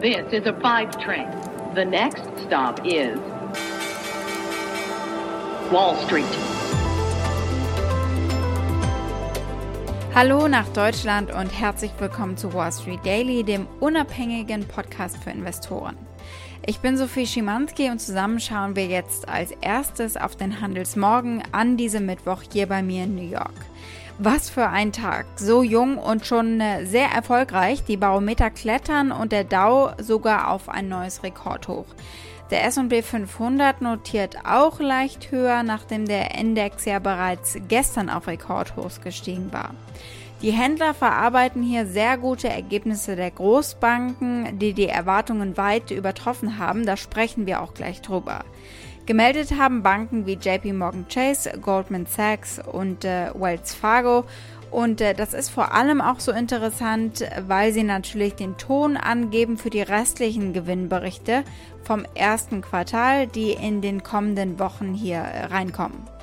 This is a five train. The next stop is Wall Street. Hallo nach Deutschland und herzlich willkommen zu Wall Street Daily, dem unabhängigen Podcast für Investoren. Ich bin Sophie Schimanski und zusammen schauen wir jetzt als erstes auf den Handelsmorgen an diesem Mittwoch hier bei mir in New York. Was für ein Tag. So jung und schon äh, sehr erfolgreich. Die Barometer klettern und der Dow sogar auf ein neues Rekordhoch. Der S&P 500 notiert auch leicht höher, nachdem der Index ja bereits gestern auf Rekordhochs gestiegen war. Die Händler verarbeiten hier sehr gute Ergebnisse der Großbanken, die die Erwartungen weit übertroffen haben. Da sprechen wir auch gleich drüber. Gemeldet haben Banken wie JP Morgan Chase, Goldman Sachs und äh, Wells Fargo. Und äh, das ist vor allem auch so interessant, weil sie natürlich den Ton angeben für die restlichen Gewinnberichte vom ersten Quartal, die in den kommenden Wochen hier reinkommen.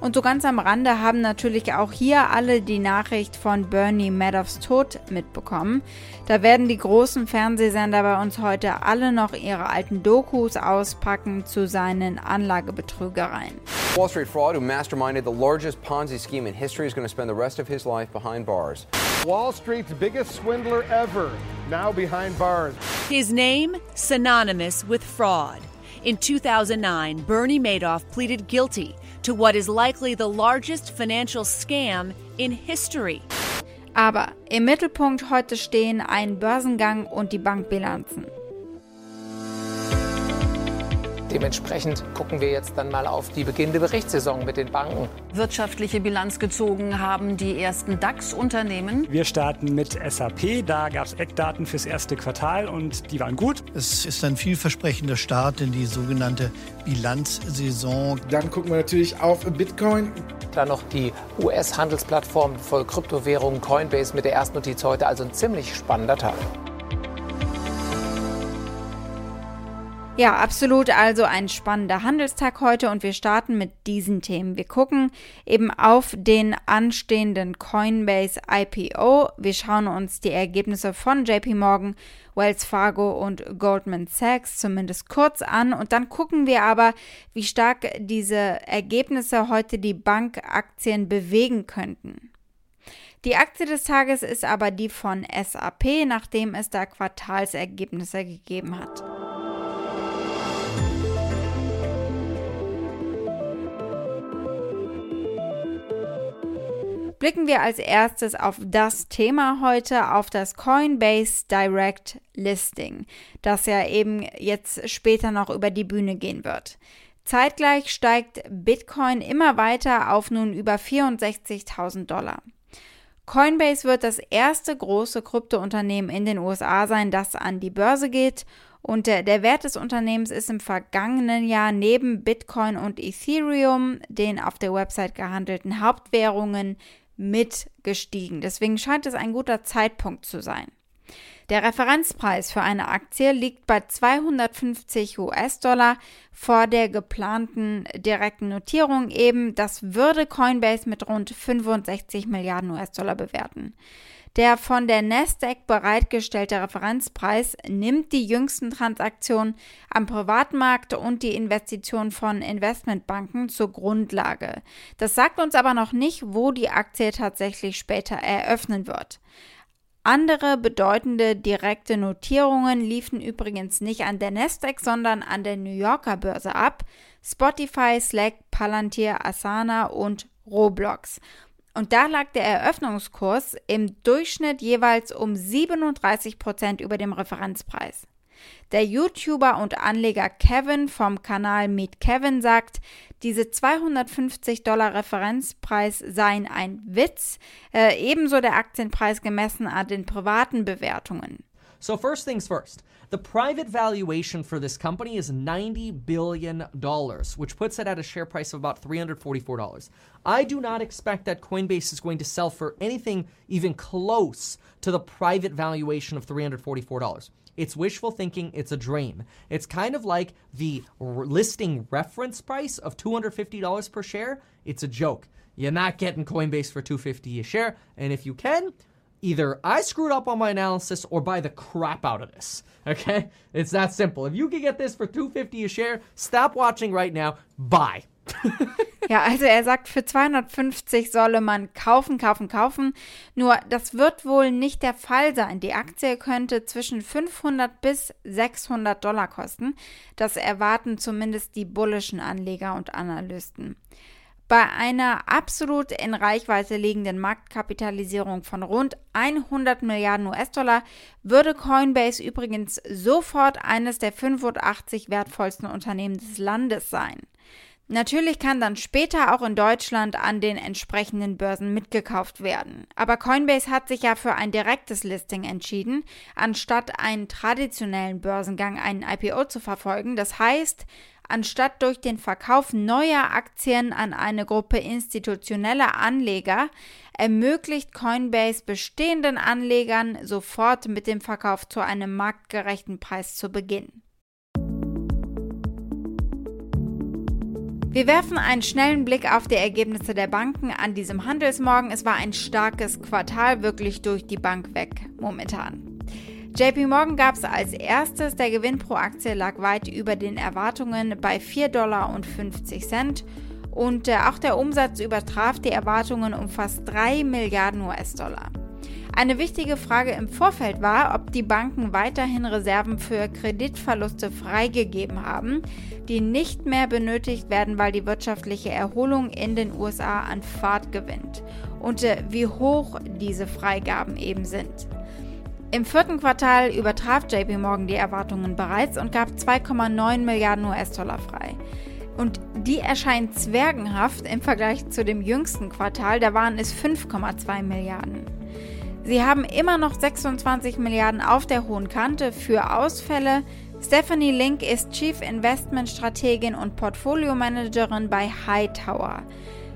Und so ganz am Rande haben natürlich auch hier alle die Nachricht von Bernie Madoffs Tod mitbekommen. Da werden die großen Fernsehsender bei uns heute alle noch ihre alten Dokus auspacken zu seinen Anlagebetrügereien. Wall Street fraud who masterminded the largest Ponzi scheme in history is going to spend the rest of his life behind bars. Wall Street's biggest swindler ever, now behind bars. His name synonymous with fraud. In 2009, Bernie Madoff pleaded guilty to what is likely the largest financial scam in history. Aber im Mittelpunkt heute stehen ein Börsengang und die Bankbilanzen. Dementsprechend gucken wir jetzt dann mal auf die beginnende Berichtssaison mit den Banken. Wirtschaftliche Bilanz gezogen haben die ersten DAX-Unternehmen. Wir starten mit SAP. Da gab es Eckdaten fürs erste Quartal und die waren gut. Es ist ein vielversprechender Start in die sogenannte Bilanzsaison. Dann gucken wir natürlich auf Bitcoin. Dann noch die US-Handelsplattform für Kryptowährungen Coinbase mit der ersten Notiz heute. Also ein ziemlich spannender Tag. Ja, absolut. Also ein spannender Handelstag heute und wir starten mit diesen Themen. Wir gucken eben auf den anstehenden Coinbase IPO. Wir schauen uns die Ergebnisse von JP Morgan, Wells Fargo und Goldman Sachs zumindest kurz an und dann gucken wir aber, wie stark diese Ergebnisse heute die Bankaktien bewegen könnten. Die Aktie des Tages ist aber die von SAP, nachdem es da Quartalsergebnisse gegeben hat. Blicken wir als erstes auf das Thema heute, auf das Coinbase Direct Listing, das ja eben jetzt später noch über die Bühne gehen wird. Zeitgleich steigt Bitcoin immer weiter auf nun über 64.000 Dollar. Coinbase wird das erste große Kryptounternehmen in den USA sein, das an die Börse geht. Und der, der, Wert des Unternehmens ist im vergangenen Jahr neben Bitcoin und Ethereum, den auf der Website gehandelten Hauptwährungen, mitgestiegen. Deswegen scheint es ein guter Zeitpunkt zu sein. Der Referenzpreis für eine Aktie liegt bei 250 US-Dollar vor der geplanten direkten Notierung eben. Das würde Coinbase mit rund 65 Milliarden US-Dollar bewerten. Der von der Nasdaq bereitgestellte Referenzpreis nimmt die jüngsten Transaktionen am Privatmarkt und die Investition von Investmentbanken zur Grundlage. Das sagt uns aber noch nicht, wo die Aktie tatsächlich später eröffnen wird. Andere bedeutende direkte Notierungen liefen übrigens nicht an der Nasdaq, sondern an der New Yorker Börse ab. Spotify, Slack, Palantir, Asana und Roblox. Und da lag der Eröffnungskurs im Durchschnitt jeweils um 37 Prozent über dem Referenzpreis. Der YouTuber und Anleger Kevin vom Kanal Meet Kevin sagt, diese 250 Dollar Referenzpreis seien ein Witz, äh, ebenso der Aktienpreis gemessen an den privaten Bewertungen. So first things first. The private valuation for this company is $90 billion, which puts it at a share price of about $344. I do not expect that Coinbase is going to sell for anything even close to the private valuation of $344. It's wishful thinking, it's a dream. It's kind of like the listing reference price of $250 per share. It's a joke. You're not getting Coinbase for 250 a share, and if you can, either I screwed up on my analysis or buy the crap out of this. Okay? It's that simple. If you can get this for 250 a share, stop watching right now. Buy. ja, also er sagt, für 250 solle man kaufen, kaufen, kaufen. Nur das wird wohl nicht der Fall sein. Die Aktie könnte zwischen 500 bis 600 Dollar kosten. Das erwarten zumindest die bullischen Anleger und Analysten. Bei einer absolut in Reichweite liegenden Marktkapitalisierung von rund 100 Milliarden US-Dollar würde Coinbase übrigens sofort eines der 85 wertvollsten Unternehmen des Landes sein. Natürlich kann dann später auch in Deutschland an den entsprechenden Börsen mitgekauft werden. Aber Coinbase hat sich ja für ein direktes Listing entschieden, anstatt einen traditionellen Börsengang, einen IPO zu verfolgen. Das heißt, anstatt durch den Verkauf neuer Aktien an eine Gruppe institutioneller Anleger, ermöglicht Coinbase bestehenden Anlegern sofort mit dem Verkauf zu einem marktgerechten Preis zu beginnen. Wir werfen einen schnellen Blick auf die Ergebnisse der Banken an diesem Handelsmorgen. Es war ein starkes Quartal, wirklich durch die Bank weg momentan. JP Morgan gab es als erstes. Der Gewinn pro Aktie lag weit über den Erwartungen bei 4,50 Dollar. Und äh, auch der Umsatz übertraf die Erwartungen um fast 3 Milliarden US-Dollar. Eine wichtige Frage im Vorfeld war, ob die Banken weiterhin Reserven für Kreditverluste freigegeben haben, die nicht mehr benötigt werden, weil die wirtschaftliche Erholung in den USA an Fahrt gewinnt und äh, wie hoch diese Freigaben eben sind. Im vierten Quartal übertraf JP Morgan die Erwartungen bereits und gab 2,9 Milliarden US-Dollar frei. Und die erscheinen zwergenhaft im Vergleich zu dem jüngsten Quartal, da waren es 5,2 Milliarden. Sie haben immer noch 26 Milliarden auf der hohen Kante für Ausfälle. Stephanie Link ist Chief Investment Strategin und Portfolio Managerin bei Hightower.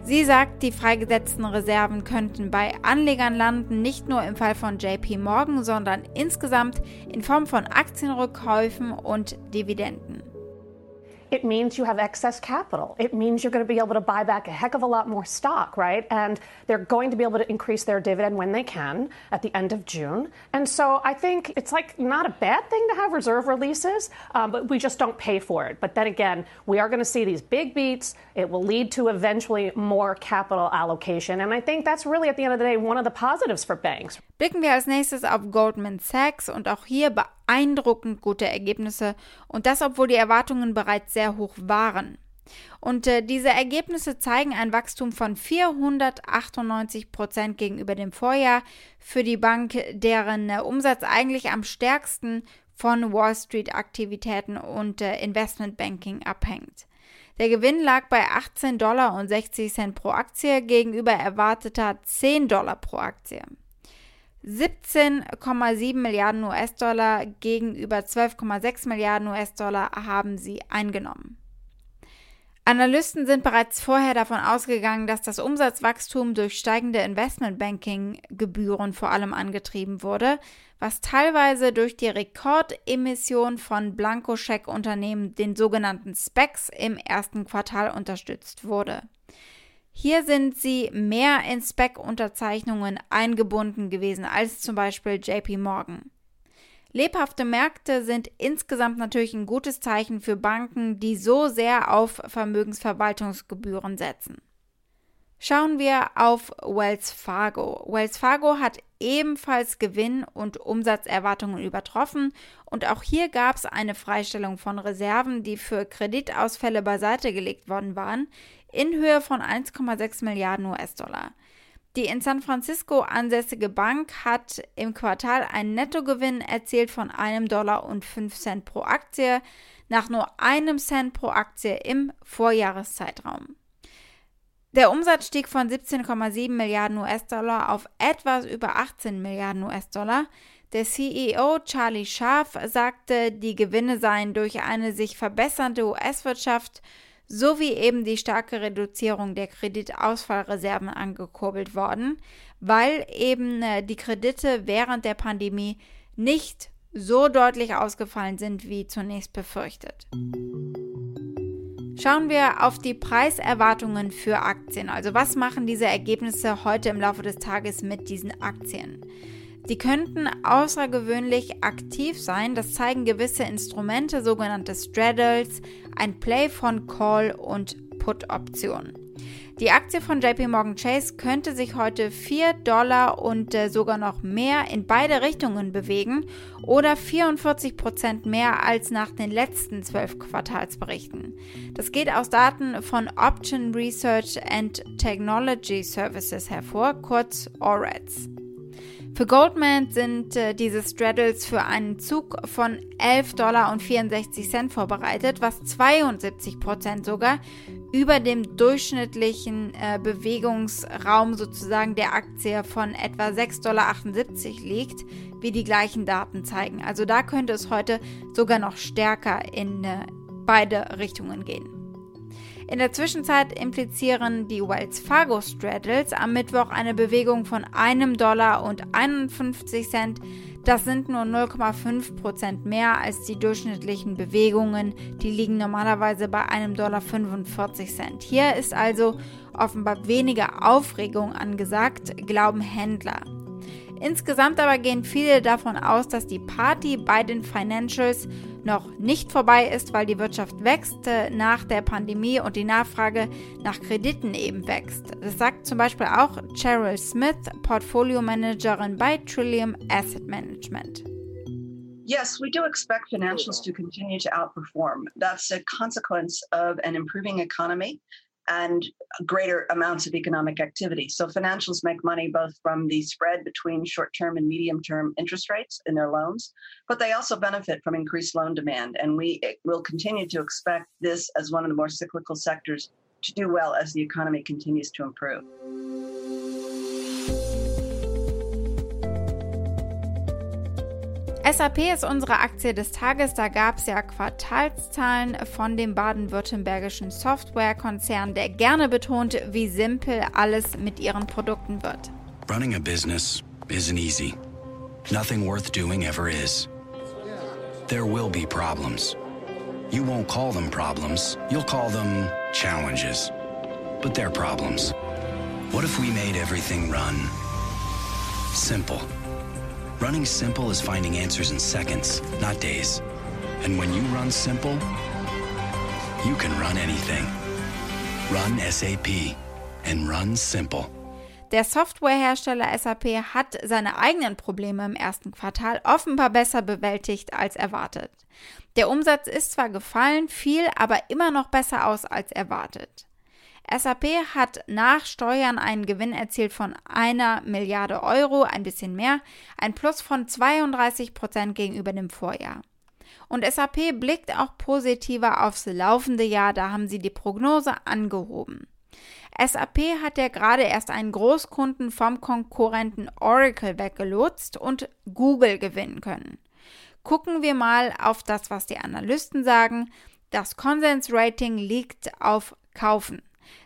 Sie sagt, die freigesetzten Reserven könnten bei Anlegern landen, nicht nur im Fall von JP Morgan, sondern insgesamt in Form von Aktienrückkäufen und Dividenden. It means you have excess capital. It means you're going to be able to buy back a heck of a lot more stock, right? And they're going to be able to increase their dividend when they can at the end of June. And so I think it's like not a bad thing to have reserve releases, um, but we just don't pay for it. But then again, we are going to see these big beats. It will lead to eventually more capital allocation. And I think that's really at the end of the day one of the positives for banks. Blicken wir als nächstes auf Goldman Sachs und auch hier beeindruckend gute Ergebnisse und das, obwohl die Erwartungen bereits sehr hoch waren. Und äh, diese Ergebnisse zeigen ein Wachstum von 498 Prozent gegenüber dem Vorjahr für die Bank, deren äh, Umsatz eigentlich am stärksten von Wall Street-Aktivitäten und äh, Investmentbanking abhängt. Der Gewinn lag bei 18 Dollar und 60 Cent pro Aktie gegenüber erwarteter 10 Dollar pro Aktie. 17,7 Milliarden US-Dollar gegenüber 12,6 Milliarden US-Dollar haben sie eingenommen. Analysten sind bereits vorher davon ausgegangen, dass das Umsatzwachstum durch steigende Investmentbanking-Gebühren vor allem angetrieben wurde, was teilweise durch die Rekordemission von Blankoscheck-Unternehmen, den sogenannten SPECs, im ersten Quartal unterstützt wurde. Hier sind sie mehr in Spec-Unterzeichnungen eingebunden gewesen als zum Beispiel JP Morgan. Lebhafte Märkte sind insgesamt natürlich ein gutes Zeichen für Banken, die so sehr auf Vermögensverwaltungsgebühren setzen. Schauen wir auf Wells Fargo. Wells Fargo hat ebenfalls Gewinn- und Umsatzerwartungen übertroffen und auch hier gab es eine Freistellung von Reserven, die für Kreditausfälle beiseite gelegt worden waren, in Höhe von 1,6 Milliarden US-Dollar. Die in San Francisco ansässige Bank hat im Quartal einen Nettogewinn erzielt von einem Dollar und 5 Cent pro Aktie nach nur einem Cent pro Aktie im Vorjahreszeitraum. Der Umsatz stieg von 17,7 Milliarden US-Dollar auf etwas über 18 Milliarden US-Dollar. Der CEO Charlie Scharf sagte, die Gewinne seien durch eine sich verbessernde US-Wirtschaft sowie eben die starke Reduzierung der Kreditausfallreserven angekurbelt worden, weil eben äh, die Kredite während der Pandemie nicht so deutlich ausgefallen sind wie zunächst befürchtet. Schauen wir auf die Preiserwartungen für Aktien. Also was machen diese Ergebnisse heute im Laufe des Tages mit diesen Aktien? Die könnten außergewöhnlich aktiv sein. Das zeigen gewisse Instrumente, sogenannte Straddles, ein Play von Call und Put-Optionen. Die Aktie von JP Morgan Chase könnte sich heute 4 Dollar und äh, sogar noch mehr in beide Richtungen bewegen oder 44 Prozent mehr als nach den letzten zwölf Quartalsberichten. Das geht aus Daten von Option Research and Technology Services hervor, kurz OREDS. Für Goldman sind äh, diese Straddles für einen Zug von 11 Dollar und 64 Cent vorbereitet, was 72 Prozent sogar über dem durchschnittlichen äh, Bewegungsraum sozusagen der Aktie von etwa 6,78 Dollar liegt, wie die gleichen Daten zeigen. Also da könnte es heute sogar noch stärker in äh, beide Richtungen gehen. In der Zwischenzeit implizieren die Wells Fargo Straddles am Mittwoch eine Bewegung von einem Dollar und 51 Cent. Das sind nur 0,5 Prozent mehr als die durchschnittlichen Bewegungen. Die liegen normalerweise bei einem Dollar 45 Cent. Hier ist also offenbar weniger Aufregung angesagt, glauben Händler. Insgesamt aber gehen viele davon aus, dass die Party bei den Financials noch nicht vorbei ist, weil die Wirtschaft wächst nach der Pandemie und die Nachfrage nach Krediten eben wächst. Das sagt zum Beispiel auch Cheryl Smith, Portfolio Managerin bei Trillium Asset Management. Yes, we do expect financials to continue to outperform. That's a consequence of an improving economy and greater amounts of economic activity. So financials make money both from the spread between short term and medium term interest rates in their loans, but they also benefit from increased loan demand. And we eh, will continue to expect this as one of the more cyclical sectors to do well as the economy continues to improve. SAP ist unsere Aktie des Tages. Da gab es ja Quartalszahlen von dem baden-württembergischen Softwarekonzern, der gerne betont, wie simpel alles mit ihren Produkten wird. Running a business isn't easy. Nothing worth doing ever is. There will be problems. You won't call them problems, you'll call them challenges. But they're problems. What if we made everything run simple? Running simple is finding answers in seconds, not days. And when you run simple, you can run anything. Run SAP and run simple. Der Softwarehersteller SAP hat seine eigenen Probleme im ersten Quartal offenbar besser bewältigt als erwartet. Der Umsatz ist zwar gefallen, fiel aber immer noch besser aus als erwartet. SAP hat nach Steuern einen Gewinn erzielt von einer Milliarde Euro, ein bisschen mehr, ein Plus von 32 Prozent gegenüber dem Vorjahr. Und SAP blickt auch positiver aufs laufende Jahr, da haben sie die Prognose angehoben. SAP hat ja gerade erst einen Großkunden vom Konkurrenten Oracle weggelotst und Google gewinnen können. Gucken wir mal auf das, was die Analysten sagen. Das Konsensrating liegt auf Kaufen.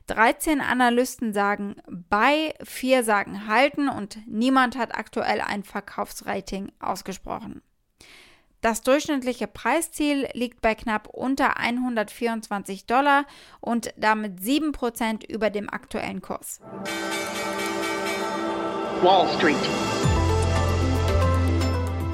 13 Analysten sagen bei, 4 sagen halten und niemand hat aktuell ein Verkaufsrating ausgesprochen. Das durchschnittliche Preisziel liegt bei knapp unter 124 Dollar und damit 7% über dem aktuellen Kurs. Wall Street.